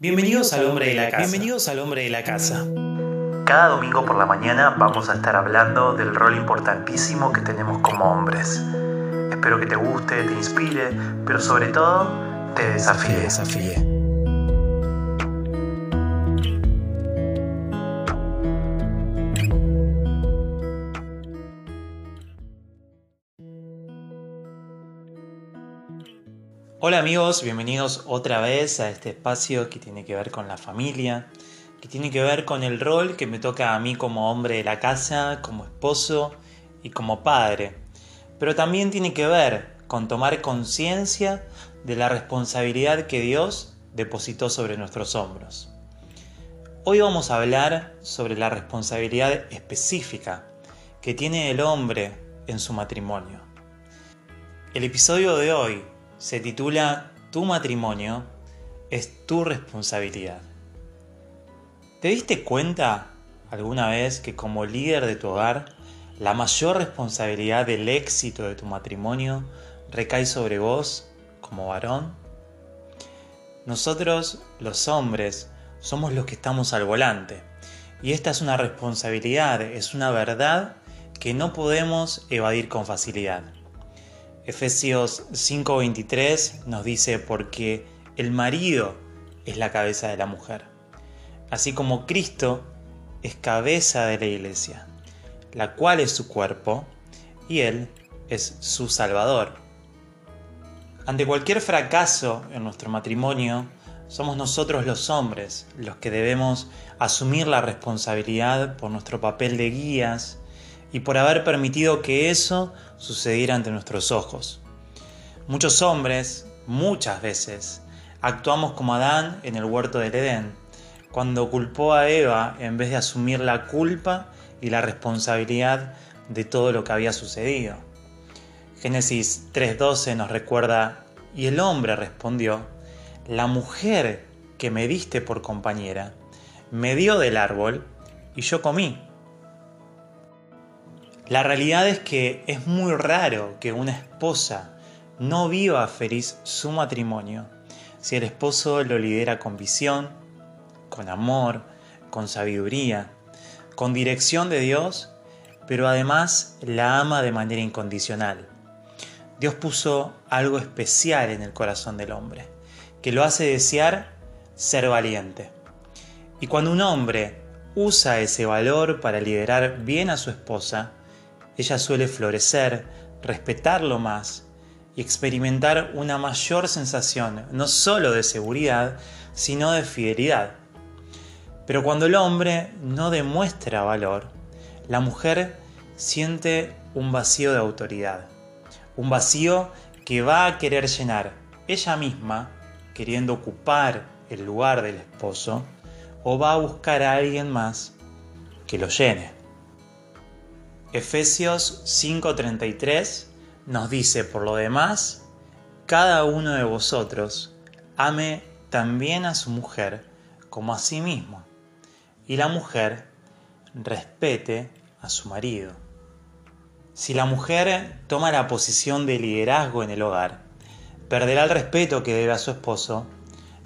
Bienvenidos al hombre de la casa. Bienvenidos al hombre de la casa. Cada domingo por la mañana vamos a estar hablando del rol importantísimo que tenemos como hombres. Espero que te guste, te inspire, pero sobre todo te desafíe. Te desafíe. Hola amigos, bienvenidos otra vez a este espacio que tiene que ver con la familia, que tiene que ver con el rol que me toca a mí como hombre de la casa, como esposo y como padre. Pero también tiene que ver con tomar conciencia de la responsabilidad que Dios depositó sobre nuestros hombros. Hoy vamos a hablar sobre la responsabilidad específica que tiene el hombre en su matrimonio. El episodio de hoy se titula Tu matrimonio es tu responsabilidad. ¿Te diste cuenta alguna vez que como líder de tu hogar, la mayor responsabilidad del éxito de tu matrimonio recae sobre vos como varón? Nosotros, los hombres, somos los que estamos al volante. Y esta es una responsabilidad, es una verdad que no podemos evadir con facilidad. Efesios 5:23 nos dice porque el marido es la cabeza de la mujer, así como Cristo es cabeza de la iglesia, la cual es su cuerpo y Él es su Salvador. Ante cualquier fracaso en nuestro matrimonio, somos nosotros los hombres los que debemos asumir la responsabilidad por nuestro papel de guías, y por haber permitido que eso sucediera ante nuestros ojos. Muchos hombres, muchas veces, actuamos como Adán en el huerto del Edén, cuando culpó a Eva en vez de asumir la culpa y la responsabilidad de todo lo que había sucedido. Génesis 3.12 nos recuerda, y el hombre respondió, la mujer que me diste por compañera, me dio del árbol y yo comí. La realidad es que es muy raro que una esposa no viva feliz su matrimonio si el esposo lo lidera con visión, con amor, con sabiduría, con dirección de Dios, pero además la ama de manera incondicional. Dios puso algo especial en el corazón del hombre, que lo hace desear ser valiente. Y cuando un hombre usa ese valor para liderar bien a su esposa, ella suele florecer, respetarlo más y experimentar una mayor sensación no solo de seguridad, sino de fidelidad. Pero cuando el hombre no demuestra valor, la mujer siente un vacío de autoridad, un vacío que va a querer llenar ella misma, queriendo ocupar el lugar del esposo, o va a buscar a alguien más que lo llene. Efesios 5:33 nos dice, por lo demás, cada uno de vosotros ame también a su mujer como a sí mismo, y la mujer respete a su marido. Si la mujer toma la posición de liderazgo en el hogar, perderá el respeto que debe a su esposo,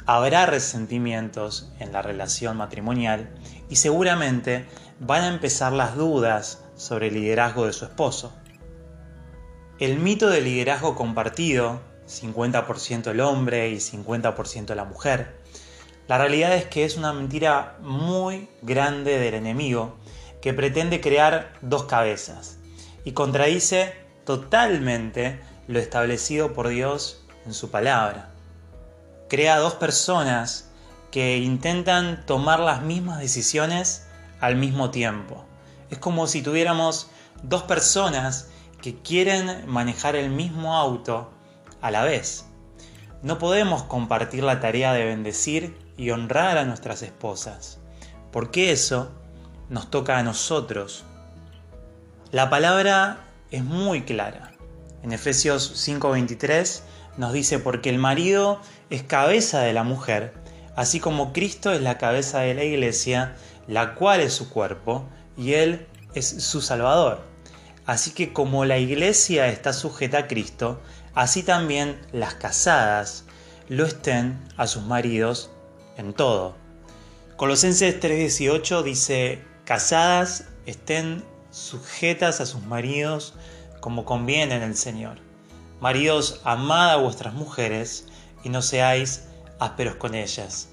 habrá resentimientos en la relación matrimonial y seguramente van a empezar las dudas sobre el liderazgo de su esposo. El mito del liderazgo compartido, 50% el hombre y 50% la mujer, la realidad es que es una mentira muy grande del enemigo que pretende crear dos cabezas y contradice totalmente lo establecido por Dios en su palabra. Crea dos personas que intentan tomar las mismas decisiones al mismo tiempo es como si tuviéramos dos personas que quieren manejar el mismo auto a la vez. No podemos compartir la tarea de bendecir y honrar a nuestras esposas, porque eso nos toca a nosotros. La palabra es muy clara. En Efesios 5:23 nos dice, porque el marido es cabeza de la mujer, así como Cristo es la cabeza de la iglesia, la cual es su cuerpo, y Él es su Salvador. Así que como la iglesia está sujeta a Cristo, así también las casadas lo estén a sus maridos en todo. Colosenses 3:18 dice, casadas estén sujetas a sus maridos como conviene en el Señor. Maridos, amad a vuestras mujeres y no seáis ásperos con ellas.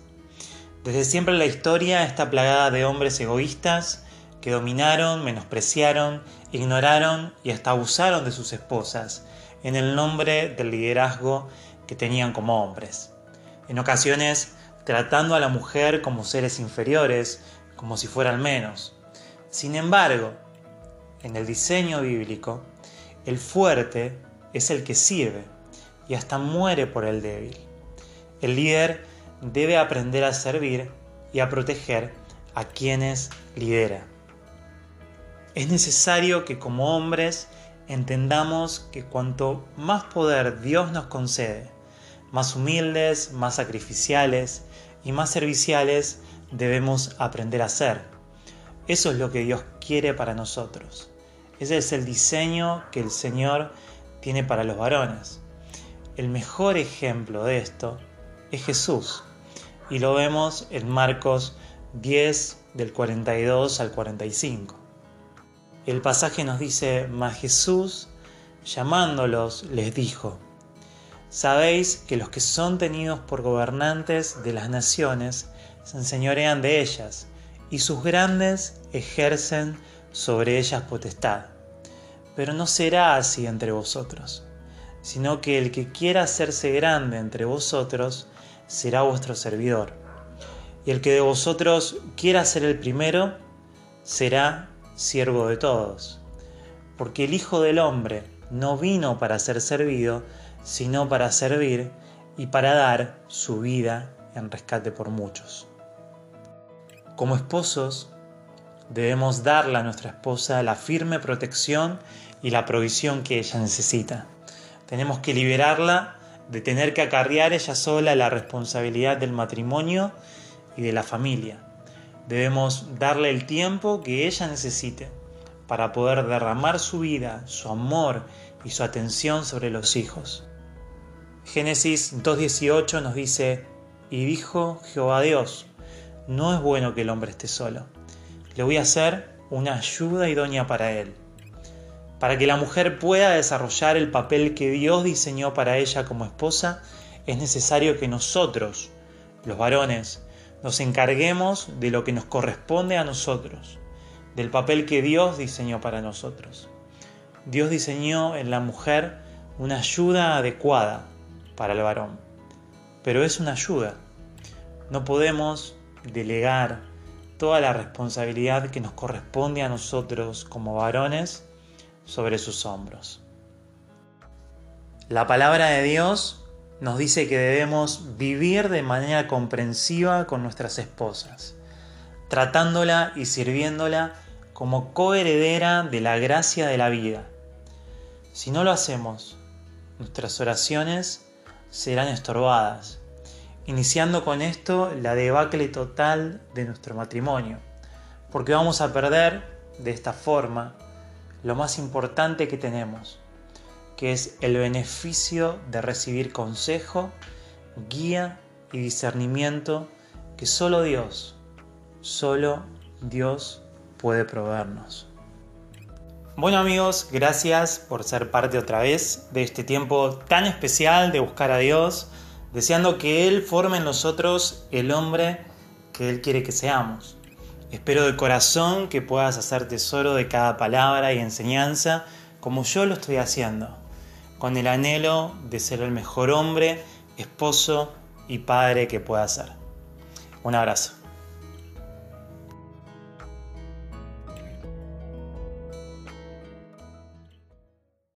Desde siempre la historia está plagada de hombres egoístas que dominaron, menospreciaron, ignoraron y hasta abusaron de sus esposas en el nombre del liderazgo que tenían como hombres. En ocasiones tratando a la mujer como seres inferiores, como si fueran menos. Sin embargo, en el diseño bíblico, el fuerte es el que sirve y hasta muere por el débil. El líder debe aprender a servir y a proteger a quienes lidera. Es necesario que como hombres entendamos que cuanto más poder Dios nos concede, más humildes, más sacrificiales y más serviciales debemos aprender a ser. Eso es lo que Dios quiere para nosotros. Ese es el diseño que el Señor tiene para los varones. El mejor ejemplo de esto es Jesús. Y lo vemos en Marcos 10 del 42 al 45. El pasaje nos dice, mas Jesús, llamándolos, les dijo, Sabéis que los que son tenidos por gobernantes de las naciones se enseñorean de ellas, y sus grandes ejercen sobre ellas potestad. Pero no será así entre vosotros, sino que el que quiera hacerse grande entre vosotros será vuestro servidor. Y el que de vosotros quiera ser el primero será siervo de todos. Porque el Hijo del Hombre no vino para ser servido, sino para servir y para dar su vida en rescate por muchos. Como esposos, debemos darle a nuestra esposa la firme protección y la provisión que ella necesita. Tenemos que liberarla de tener que acarrear ella sola la responsabilidad del matrimonio y de la familia. Debemos darle el tiempo que ella necesite para poder derramar su vida, su amor y su atención sobre los hijos. Génesis 2.18 nos dice, y dijo Jehová Dios, no es bueno que el hombre esté solo, le voy a hacer una ayuda idónea para él. Para que la mujer pueda desarrollar el papel que Dios diseñó para ella como esposa, es necesario que nosotros, los varones, nos encarguemos de lo que nos corresponde a nosotros, del papel que Dios diseñó para nosotros. Dios diseñó en la mujer una ayuda adecuada para el varón. Pero es una ayuda. No podemos delegar toda la responsabilidad que nos corresponde a nosotros como varones sobre sus hombros. La palabra de Dios nos dice que debemos vivir de manera comprensiva con nuestras esposas, tratándola y sirviéndola como coheredera de la gracia de la vida. Si no lo hacemos, nuestras oraciones serán estorbadas, iniciando con esto la debacle total de nuestro matrimonio, porque vamos a perder de esta forma lo más importante que tenemos, que es el beneficio de recibir consejo, guía y discernimiento que solo Dios, solo Dios puede proveernos. Bueno amigos, gracias por ser parte otra vez de este tiempo tan especial de buscar a Dios, deseando que Él forme en nosotros el hombre que Él quiere que seamos. Espero de corazón que puedas hacer tesoro de cada palabra y enseñanza como yo lo estoy haciendo, con el anhelo de ser el mejor hombre, esposo y padre que pueda ser. Un abrazo.